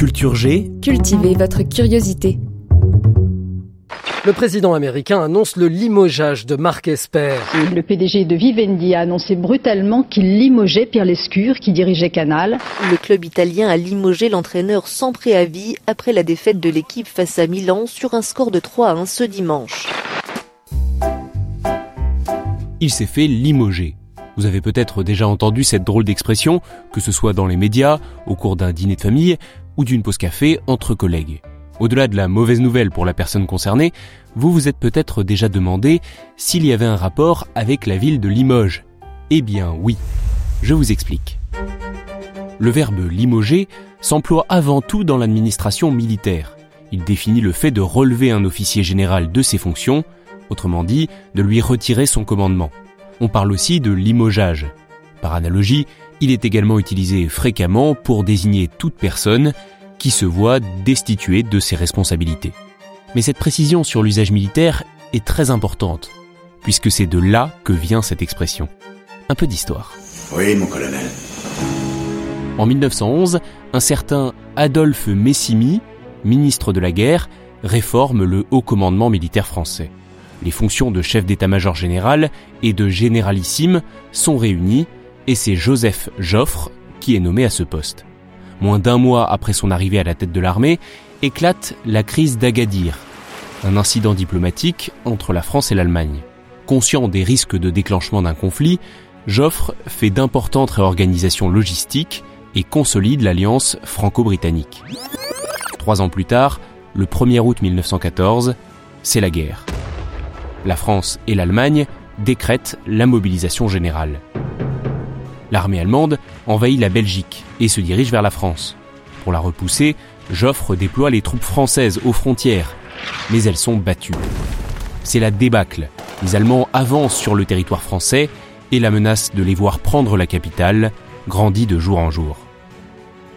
Culture G, Cultivez votre curiosité. Le président américain annonce le limogeage de Marc Esper. Le PDG de Vivendi a annoncé brutalement qu'il limogeait Pierre Lescure, qui dirigeait Canal. Le club italien a limogé l'entraîneur sans préavis après la défaite de l'équipe face à Milan sur un score de 3 à 1 ce dimanche. il s'est fait limoger. Vous avez peut-être déjà entendu cette drôle d'expression, que ce soit dans les médias, au cours d'un dîner de famille d'une pause café entre collègues. Au-delà de la mauvaise nouvelle pour la personne concernée, vous vous êtes peut-être déjà demandé s'il y avait un rapport avec la ville de Limoges. Eh bien oui, je vous explique. Le verbe limoger s'emploie avant tout dans l'administration militaire. Il définit le fait de relever un officier général de ses fonctions, autrement dit, de lui retirer son commandement. On parle aussi de limogeage. Par analogie, il est également utilisé fréquemment pour désigner toute personne qui se voit destituée de ses responsabilités. Mais cette précision sur l'usage militaire est très importante, puisque c'est de là que vient cette expression. Un peu d'histoire. Oui, mon colonel. En 1911, un certain Adolphe Messimy, ministre de la guerre, réforme le haut commandement militaire français. Les fonctions de chef d'état-major général et de généralissime sont réunies et c'est Joseph Joffre qui est nommé à ce poste. Moins d'un mois après son arrivée à la tête de l'armée, éclate la crise d'Agadir, un incident diplomatique entre la France et l'Allemagne. Conscient des risques de déclenchement d'un conflit, Joffre fait d'importantes réorganisations logistiques et consolide l'alliance franco-britannique. Trois ans plus tard, le 1er août 1914, c'est la guerre. La France et l'Allemagne décrètent la mobilisation générale. L'armée allemande envahit la Belgique et se dirige vers la France. Pour la repousser, Joffre déploie les troupes françaises aux frontières, mais elles sont battues. C'est la débâcle. Les Allemands avancent sur le territoire français et la menace de les voir prendre la capitale grandit de jour en jour.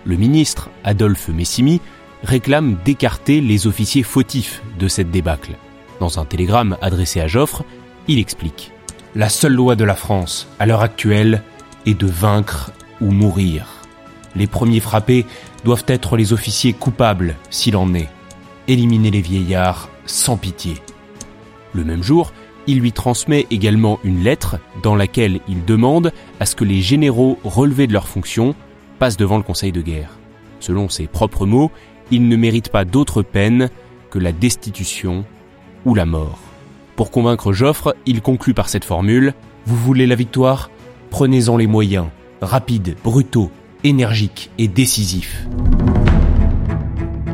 Le ministre, Adolphe Messimy, réclame d'écarter les officiers fautifs de cette débâcle. Dans un télégramme adressé à Joffre, il explique La seule loi de la France, à l'heure actuelle, est de vaincre ou mourir. Les premiers frappés doivent être les officiers coupables, s'il en est. Éliminer les vieillards sans pitié. Le même jour, il lui transmet également une lettre dans laquelle il demande à ce que les généraux relevés de leurs fonctions passent devant le Conseil de guerre. Selon ses propres mots, ils ne méritent pas d'autre peine que la destitution ou la mort. Pour convaincre Joffre, il conclut par cette formule Vous voulez la victoire? Prenez-en les moyens, rapides, brutaux, énergiques et décisifs.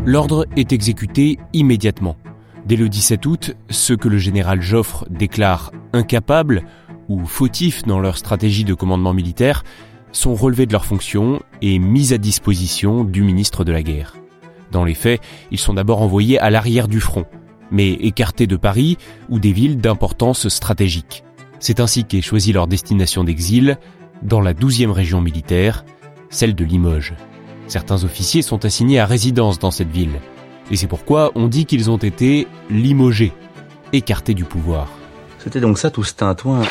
L'ordre est exécuté immédiatement. Dès le 17 août, ceux que le général Joffre déclare incapables ou fautifs dans leur stratégie de commandement militaire sont relevés de leurs fonctions et mis à disposition du ministre de la guerre. Dans les faits, ils sont d'abord envoyés à l'arrière du front, mais écartés de Paris ou des villes d'importance stratégique. C'est ainsi qu'est choisie leur destination d'exil dans la 12e région militaire, celle de Limoges. Certains officiers sont assignés à résidence dans cette ville, et c'est pourquoi on dit qu'ils ont été limogés, écartés du pouvoir. C'était donc ça tout ce tintouin.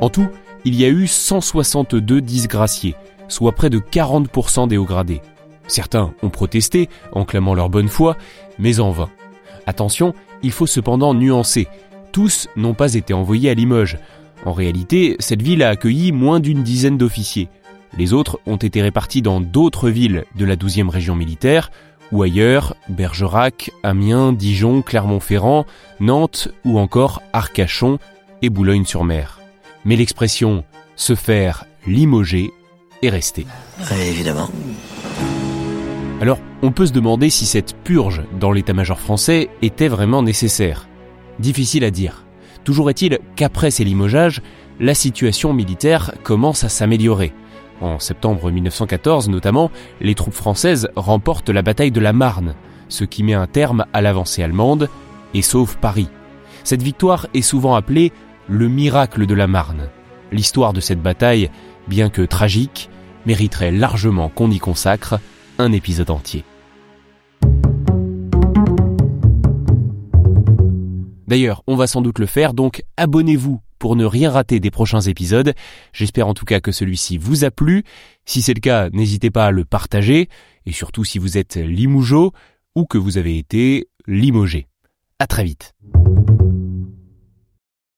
En tout, il y a eu 162 disgraciés, soit près de 40% des hauts gradés. Certains ont protesté en clamant leur bonne foi, mais en vain. Attention, il faut cependant nuancer. Tous n'ont pas été envoyés à Limoges. En réalité, cette ville a accueilli moins d'une dizaine d'officiers. Les autres ont été répartis dans d'autres villes de la 12e région militaire, ou ailleurs, Bergerac, Amiens, Dijon, Clermont-Ferrand, Nantes ou encore Arcachon et Boulogne-sur-Mer. Mais l'expression se faire limoger est restée. évidemment. Alors, on peut se demander si cette purge dans l'état-major français était vraiment nécessaire. Difficile à dire. Toujours est-il qu'après ces limogeages, la situation militaire commence à s'améliorer. En septembre 1914 notamment, les troupes françaises remportent la bataille de la Marne, ce qui met un terme à l'avancée allemande et sauve Paris. Cette victoire est souvent appelée le miracle de la Marne. L'histoire de cette bataille, bien que tragique, mériterait largement qu'on y consacre un épisode entier. D'ailleurs, on va sans doute le faire, donc abonnez-vous pour ne rien rater des prochains épisodes. J'espère en tout cas que celui-ci vous a plu. Si c'est le cas, n'hésitez pas à le partager, et surtout si vous êtes limougeau ou que vous avez été limogé. À très vite.